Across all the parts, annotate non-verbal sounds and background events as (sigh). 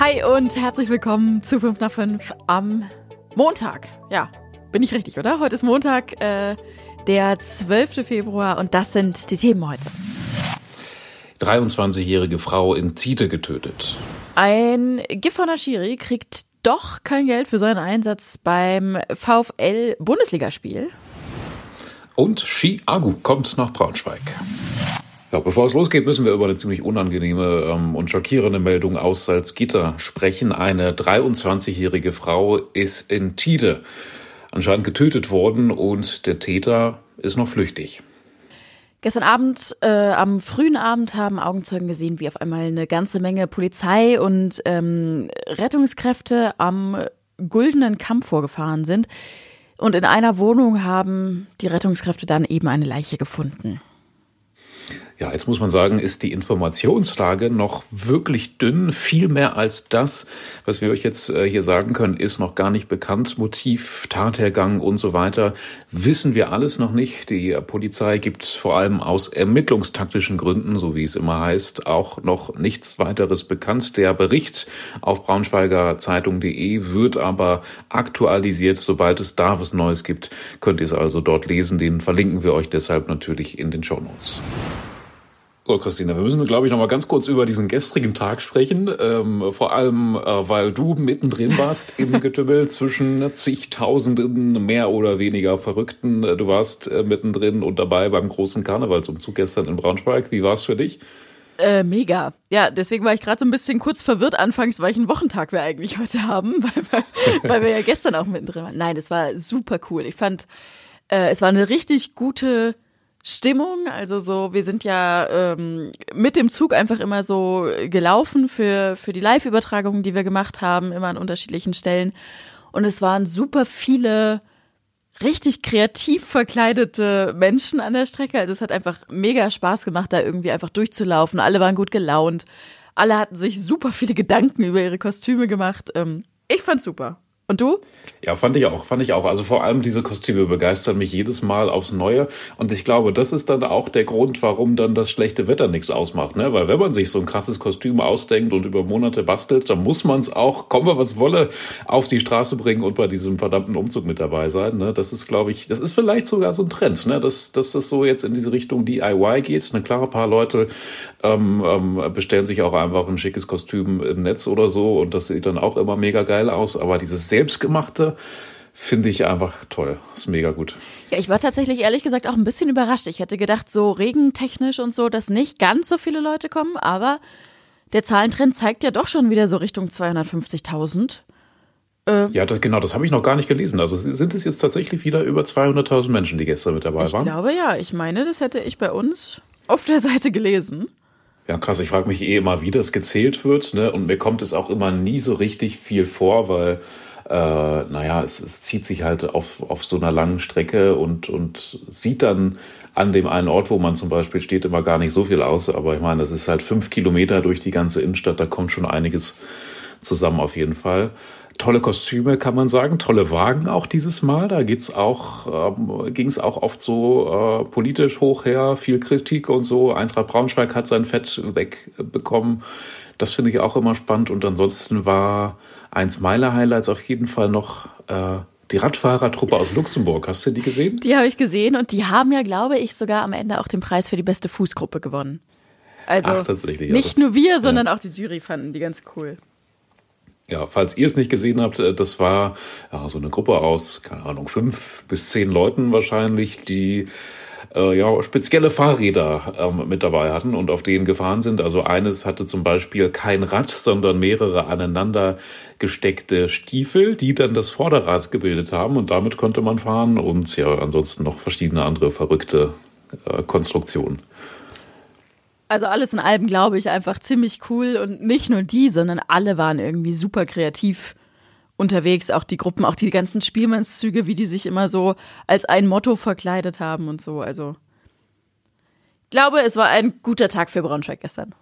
Hi und herzlich willkommen zu 5 nach 5 am Montag. Ja, bin ich richtig, oder? Heute ist Montag, äh, der 12. Februar und das sind die Themen heute. 23-jährige Frau in Tite getötet. Ein Gifhorner Schiri kriegt doch kein Geld für seinen Einsatz beim VfL Bundesligaspiel. Und Ski Agu kommt nach Braunschweig. Ja, bevor es losgeht, müssen wir über eine ziemlich unangenehme ähm, und schockierende Meldung aus Salzgitter sprechen. Eine 23-jährige Frau ist in Tide anscheinend getötet worden und der Täter ist noch flüchtig. Gestern Abend, äh, am frühen Abend, haben Augenzeugen gesehen, wie auf einmal eine ganze Menge Polizei und ähm, Rettungskräfte am Guldenen Kamm vorgefahren sind. Und in einer Wohnung haben die Rettungskräfte dann eben eine Leiche gefunden. Ja, jetzt muss man sagen, ist die Informationslage noch wirklich dünn. Viel mehr als das, was wir euch jetzt äh, hier sagen können, ist noch gar nicht bekannt. Motiv, Tathergang und so weiter wissen wir alles noch nicht. Die Polizei gibt vor allem aus ermittlungstaktischen Gründen, so wie es immer heißt, auch noch nichts weiteres bekannt. Der Bericht auf braunschweigerzeitung.de wird aber aktualisiert. Sobald es da was Neues gibt, könnt ihr es also dort lesen. Den verlinken wir euch deshalb natürlich in den Show Notes. So, Christina, wir müssen, glaube ich, noch mal ganz kurz über diesen gestrigen Tag sprechen. Ähm, vor allem, äh, weil du mittendrin warst im (laughs) Getümmel zwischen zigtausenden mehr oder weniger Verrückten. Du warst äh, mittendrin und dabei beim großen Karnevalsumzug gestern in Braunschweig. Wie war es für dich? Äh, mega. Ja, deswegen war ich gerade so ein bisschen kurz verwirrt anfangs, welchen Wochentag wir eigentlich heute haben, (laughs) weil, weil, weil wir ja gestern auch mittendrin waren. Nein, es war super cool. Ich fand, äh, es war eine richtig gute Stimmung. Also so, wir sind ja ähm, mit dem Zug einfach immer so gelaufen für, für die Live-Übertragungen, die wir gemacht haben, immer an unterschiedlichen Stellen. Und es waren super viele richtig kreativ verkleidete Menschen an der Strecke. Also es hat einfach mega Spaß gemacht, da irgendwie einfach durchzulaufen. Alle waren gut gelaunt. Alle hatten sich super viele Gedanken über ihre Kostüme gemacht. Ähm, ich fand's super. Und du? Ja, fand ich auch, fand ich auch. Also vor allem diese Kostüme begeistern mich jedes Mal aufs Neue. Und ich glaube, das ist dann auch der Grund, warum dann das schlechte Wetter nichts ausmacht. Ne? Weil wenn man sich so ein krasses Kostüm ausdenkt und über Monate bastelt, dann muss man es auch, komme was wolle, auf die Straße bringen und bei diesem verdammten Umzug mit dabei sein. Ne? Das ist, glaube ich, das ist vielleicht sogar so ein Trend, ne? dass, dass das so jetzt in diese Richtung DIY geht. Eine klare paar Leute ähm, ähm, bestellen sich auch einfach ein schickes Kostüm im Netz oder so und das sieht dann auch immer mega geil aus. Aber dieses selbstgemachte finde ich einfach toll. Ist mega gut. Ja, ich war tatsächlich ehrlich gesagt auch ein bisschen überrascht. Ich hätte gedacht, so regentechnisch und so, dass nicht ganz so viele Leute kommen, aber der Zahlentrend zeigt ja doch schon wieder so Richtung 250.000. Äh, ja, das, genau, das habe ich noch gar nicht gelesen. Also sind es jetzt tatsächlich wieder über 200.000 Menschen, die gestern mit dabei ich waren? Ich glaube ja. Ich meine, das hätte ich bei uns auf der Seite gelesen. Ja, krass. Ich frage mich eh immer, wie das gezählt wird. Ne? Und mir kommt es auch immer nie so richtig viel vor, weil äh, naja, es, es zieht sich halt auf, auf so einer langen Strecke und, und sieht dann an dem einen Ort, wo man zum Beispiel steht, immer gar nicht so viel aus. Aber ich meine, das ist halt fünf Kilometer durch die ganze Innenstadt, da kommt schon einiges zusammen auf jeden Fall. Tolle Kostüme, kann man sagen, tolle Wagen auch dieses Mal. Da geht's auch, ähm, ging es auch oft so äh, politisch hoch her, viel Kritik und so. Eintracht Braunschweig hat sein Fett wegbekommen. Das finde ich auch immer spannend. Und ansonsten war eins meiner Highlights auf jeden Fall noch äh, die Radfahrertruppe aus Luxemburg. Hast du die gesehen? Die habe ich gesehen und die haben ja, glaube ich, sogar am Ende auch den Preis für die beste Fußgruppe gewonnen. Also Ach, tatsächlich, nicht das, nur wir, sondern ja. auch die Jury fanden die ganz cool. Ja, falls ihr es nicht gesehen habt, äh, das war ja, so eine Gruppe aus, keine Ahnung, fünf bis zehn Leuten wahrscheinlich, die äh, ja, spezielle Fahrräder ähm, mit dabei hatten und auf denen gefahren sind. Also eines hatte zum Beispiel kein Rad, sondern mehrere aneinander gesteckte Stiefel, die dann das Vorderrad gebildet haben und damit konnte man fahren und ja, ansonsten noch verschiedene andere verrückte äh, Konstruktionen. Also alles in allem glaube ich einfach ziemlich cool und nicht nur die, sondern alle waren irgendwie super kreativ unterwegs, auch die Gruppen, auch die ganzen Spielmannszüge, wie die sich immer so als ein Motto verkleidet haben und so. Also ich glaube, es war ein guter Tag für Braunschweig gestern.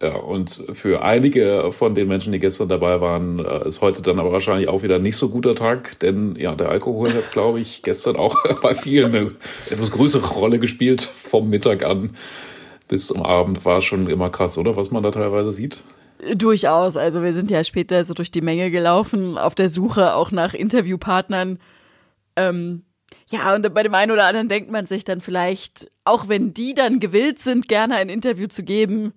Ja, und für einige von den Menschen, die gestern dabei waren, äh, ist heute dann aber wahrscheinlich auch wieder nicht so guter Tag, denn ja, der Alkohol hat, glaube ich, gestern auch (laughs) bei vielen eine etwas größere Rolle gespielt, vom Mittag an bis zum Abend war schon immer krass, oder? Was man da teilweise sieht. Durchaus. Also wir sind ja später so durch die Menge gelaufen, auf der Suche auch nach Interviewpartnern. Ähm, ja, und bei dem einen oder anderen denkt man sich dann vielleicht, auch wenn die dann gewillt sind, gerne ein Interview zu geben,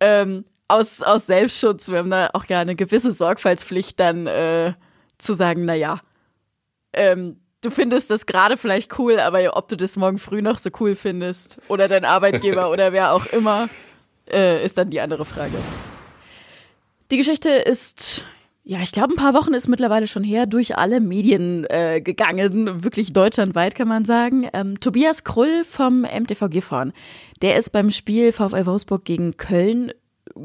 ähm, aus, aus Selbstschutz, wir haben da auch ja eine gewisse Sorgfaltspflicht dann äh, zu sagen, na ja, ähm, du findest das gerade vielleicht cool, aber ob du das morgen früh noch so cool findest oder dein Arbeitgeber (laughs) oder wer auch immer, äh, ist dann die andere Frage. Die Geschichte ist, ja, ich glaube, ein paar Wochen ist mittlerweile schon her, durch alle Medien äh, gegangen, wirklich deutschlandweit kann man sagen. Ähm, Tobias Krull vom MTV Gifhorn, der ist beim Spiel VfL Wolfsburg gegen Köln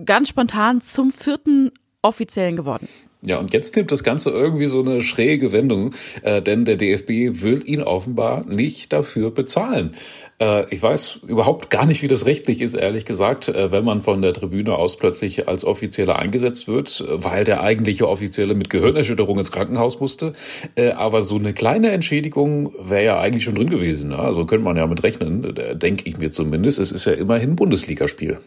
ganz spontan zum vierten offiziellen geworden. Ja, und jetzt nimmt das Ganze irgendwie so eine schräge Wendung, äh, denn der DFB will ihn offenbar nicht dafür bezahlen. Äh, ich weiß überhaupt gar nicht, wie das rechtlich ist, ehrlich gesagt, äh, wenn man von der Tribüne aus plötzlich als Offizieller eingesetzt wird, weil der eigentliche Offizielle mit Gehirnerschütterung ins Krankenhaus musste. Äh, aber so eine kleine Entschädigung wäre ja eigentlich schon drin gewesen. Ne? Also könnte man ja mit rechnen, äh, denke ich mir zumindest. Es ist ja immerhin Bundesligaspiel.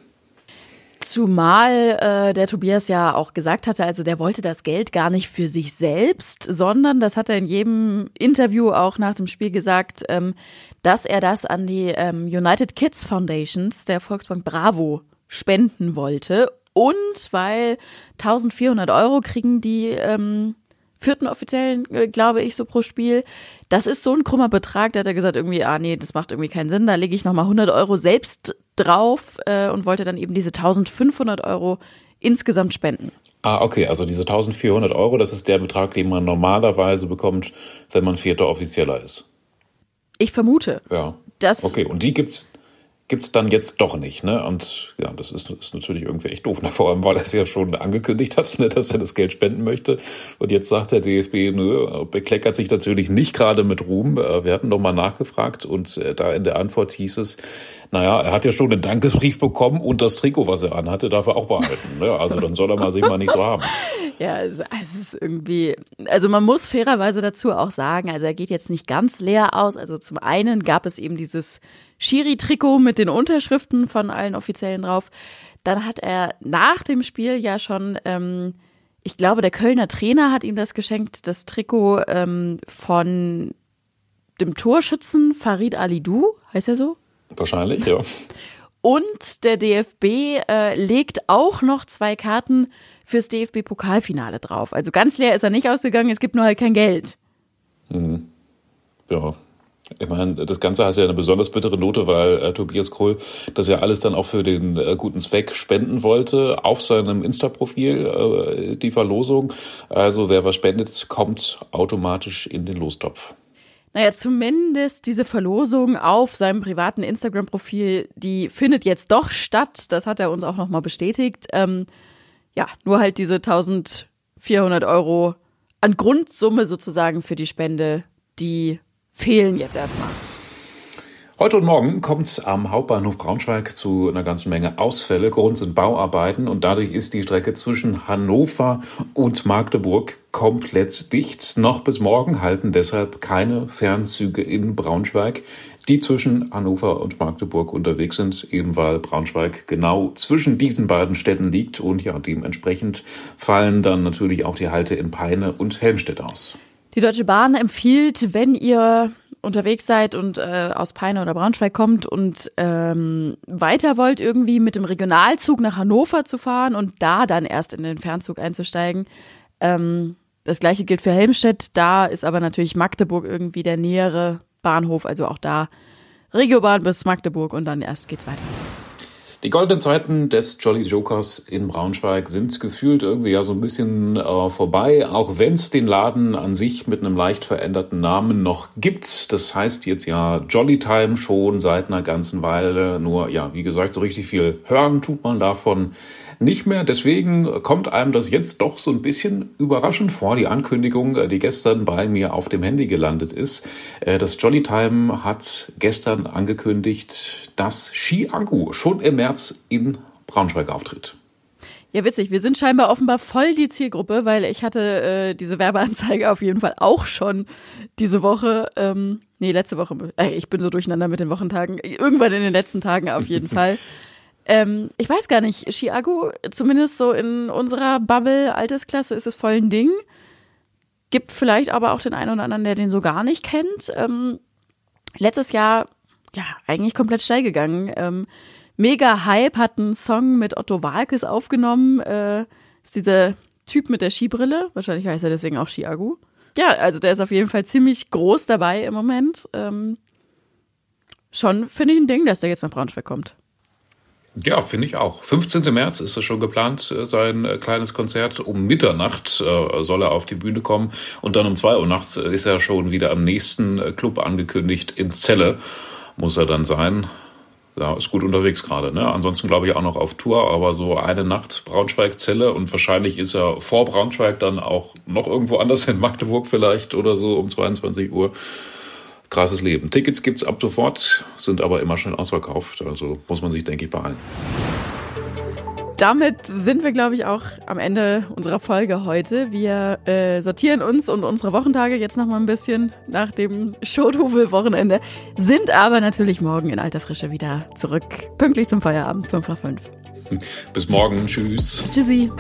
Zumal äh, der Tobias ja auch gesagt hatte, also der wollte das Geld gar nicht für sich selbst, sondern das hat er in jedem Interview auch nach dem Spiel gesagt, ähm, dass er das an die ähm, United Kids Foundations der Volksbank Bravo spenden wollte. Und weil 1400 Euro kriegen die ähm, vierten Offiziellen, äh, glaube ich, so pro Spiel. Das ist so ein krummer Betrag. Da hat er gesagt, irgendwie, ah nee, das macht irgendwie keinen Sinn. Da lege ich nochmal 100 Euro selbst drauf äh, und wollte dann eben diese 1500 Euro insgesamt spenden. Ah, okay, also diese 1400 Euro, das ist der Betrag, den man normalerweise bekommt, wenn man vierter Offizieller ist. Ich vermute. Ja. Das okay, und die gibt's gibt's dann jetzt doch nicht, ne? Und ja, das ist, ist natürlich irgendwie echt doof, ne? vor allem, weil er es ja schon angekündigt hat, ne, dass er das Geld spenden möchte. Und jetzt sagt der DFB, nö, bekleckert sich natürlich nicht gerade mit Ruhm. Äh, wir hatten doch mal nachgefragt und äh, da in der Antwort hieß es, naja, er hat ja schon einen Dankesbrief bekommen und das Trikot, was er anhatte, darf er auch behalten. Ne? Also dann soll er mal sich mal nicht so haben. (laughs) Ja, es, es ist irgendwie, also man muss fairerweise dazu auch sagen, also er geht jetzt nicht ganz leer aus. Also zum einen gab es eben dieses Schiri-Trikot mit den Unterschriften von allen Offiziellen drauf. Dann hat er nach dem Spiel ja schon, ähm, ich glaube, der Kölner Trainer hat ihm das geschenkt, das Trikot ähm, von dem Torschützen Farid Alidou, heißt er so? Wahrscheinlich, ja. (laughs) Und der DFB äh, legt auch noch zwei Karten fürs DFB-Pokalfinale drauf. Also ganz leer ist er nicht ausgegangen, es gibt nur halt kein Geld. Mhm. Ja. Ich meine, das Ganze hat ja eine besonders bittere Note, weil äh, Tobias Kohl das ja alles dann auch für den äh, guten Zweck spenden wollte, auf seinem Insta-Profil, äh, die Verlosung. Also wer was spendet, kommt automatisch in den Lostopf. Naja, zumindest diese Verlosung auf seinem privaten Instagram-Profil, die findet jetzt doch statt. Das hat er uns auch nochmal bestätigt. Ähm, ja, nur halt diese 1400 Euro an Grundsumme sozusagen für die Spende, die fehlen jetzt erstmal. Heute und morgen kommt es am Hauptbahnhof Braunschweig zu einer ganzen Menge Ausfälle. Grund sind Bauarbeiten und dadurch ist die Strecke zwischen Hannover und Magdeburg komplett dicht. Noch bis morgen halten deshalb keine Fernzüge in Braunschweig, die zwischen Hannover und Magdeburg unterwegs sind, eben weil Braunschweig genau zwischen diesen beiden Städten liegt und ja, dementsprechend fallen dann natürlich auch die Halte in Peine und Helmstedt aus. Die Deutsche Bahn empfiehlt, wenn ihr unterwegs seid und äh, aus Peine oder Braunschweig kommt und ähm, weiter wollt, irgendwie mit dem Regionalzug nach Hannover zu fahren und da dann erst in den Fernzug einzusteigen. Ähm, das gleiche gilt für Helmstedt. Da ist aber natürlich Magdeburg irgendwie der nähere Bahnhof, also auch da Regiobahn bis Magdeburg und dann erst geht's weiter. Die goldenen Zeiten des Jolly Jokers in Braunschweig sind gefühlt irgendwie ja so ein bisschen äh, vorbei, auch wenn es den Laden an sich mit einem leicht veränderten Namen noch gibt. Das heißt jetzt ja Jolly Time schon seit einer ganzen Weile. Nur ja, wie gesagt, so richtig viel hören tut man davon nicht mehr. Deswegen kommt einem das jetzt doch so ein bisschen überraschend vor, die Ankündigung, äh, die gestern bei mir auf dem Handy gelandet ist. Äh, das Jolly Time hat gestern angekündigt, dass Ski Angu schon im März in Braunschweig auftritt. Ja, witzig. Wir sind scheinbar offenbar voll die Zielgruppe, weil ich hatte äh, diese Werbeanzeige auf jeden Fall auch schon diese Woche. Ähm, nee, letzte Woche. Äh, ich bin so durcheinander mit den Wochentagen. Irgendwann in den letzten Tagen auf jeden (laughs) Fall. Ähm, ich weiß gar nicht, Chiago, zumindest so in unserer Bubble Altersklasse ist es voll ein Ding. Gibt vielleicht aber auch den einen oder anderen, der den so gar nicht kennt. Ähm, letztes Jahr, ja, eigentlich komplett steil gegangen. Ähm, mega Hype, hat einen Song mit Otto Walkes aufgenommen. Äh, ist dieser Typ mit der Skibrille. Wahrscheinlich heißt er deswegen auch Chiago. Ja, also der ist auf jeden Fall ziemlich groß dabei im Moment. Ähm, schon finde ich ein Ding, dass der jetzt nach Braunschweig kommt. Ja, finde ich auch. 15. März ist es schon geplant, äh, sein äh, kleines Konzert. Um Mitternacht äh, soll er auf die Bühne kommen. Und dann um 2 Uhr nachts ist er schon wieder am nächsten Club angekündigt. In Celle muss er dann sein. Ja, ist gut unterwegs gerade. Ne? Ansonsten glaube ich auch noch auf Tour, aber so eine Nacht Braunschweig-Zelle und wahrscheinlich ist er vor Braunschweig dann auch noch irgendwo anders in Magdeburg vielleicht oder so um 22 Uhr krasses Leben. Tickets gibt's ab sofort, sind aber immer schnell ausverkauft. Also muss man sich, denke ich, behalten. Damit sind wir, glaube ich, auch am Ende unserer Folge heute. Wir äh, sortieren uns und unsere Wochentage jetzt noch mal ein bisschen nach dem Schothuvel-Wochenende, sind aber natürlich morgen in alter Frische wieder zurück, pünktlich zum Feierabend, 5 nach 5. Bis morgen, tschüss. Tschüssi.